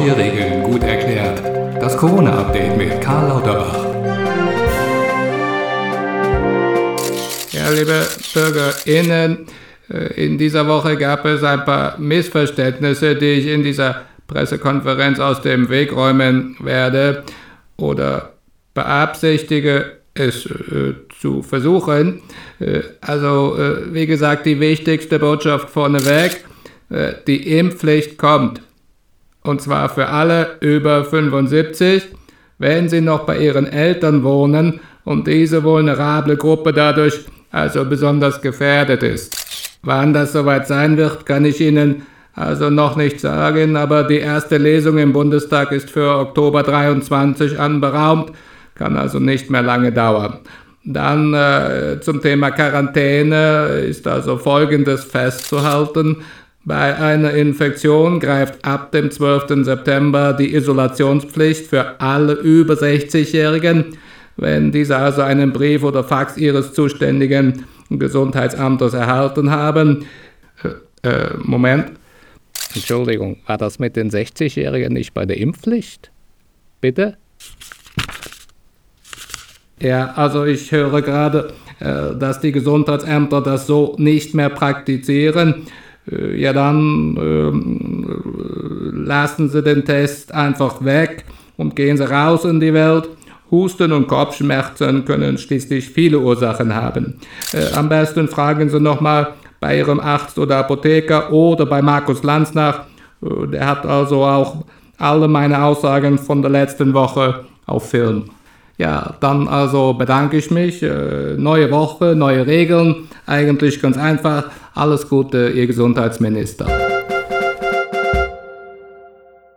Neue Regeln gut erklärt. Das Corona-Update mit Karl Lauterbach. Ja, liebe BürgerInnen, äh, in dieser Woche gab es ein paar Missverständnisse, die ich in dieser Pressekonferenz aus dem Weg räumen werde oder beabsichtige es äh, zu versuchen. Äh, also, äh, wie gesagt, die wichtigste Botschaft vorneweg, äh, die Impfpflicht kommt. Und zwar für alle über 75, wenn sie noch bei ihren Eltern wohnen und diese vulnerable Gruppe dadurch also besonders gefährdet ist. Wann das soweit sein wird, kann ich Ihnen also noch nicht sagen, aber die erste Lesung im Bundestag ist für Oktober 23 anberaumt, kann also nicht mehr lange dauern. Dann äh, zum Thema Quarantäne ist also Folgendes festzuhalten. Bei einer Infektion greift ab dem 12. September die Isolationspflicht für alle über 60-Jährigen. Wenn diese also einen Brief oder Fax ihres zuständigen Gesundheitsamtes erhalten haben. Äh, äh, Moment. Entschuldigung, war das mit den 60-Jährigen nicht bei der Impfpflicht? Bitte? Ja, also ich höre gerade, äh, dass die Gesundheitsämter das so nicht mehr praktizieren. Äh, ja, dann äh, lassen Sie den Test einfach weg und gehen Sie raus in die Welt. Husten und Kopfschmerzen können schließlich viele Ursachen haben. Äh, am besten fragen Sie nochmal bei Ihrem Arzt oder Apotheker oder bei Markus Lanz nach. Äh, der hat also auch alle meine Aussagen von der letzten Woche auf Film. Ja, dann also bedanke ich mich. Äh, neue Woche, neue Regeln. Eigentlich ganz einfach. Alles Gute, Ihr Gesundheitsminister.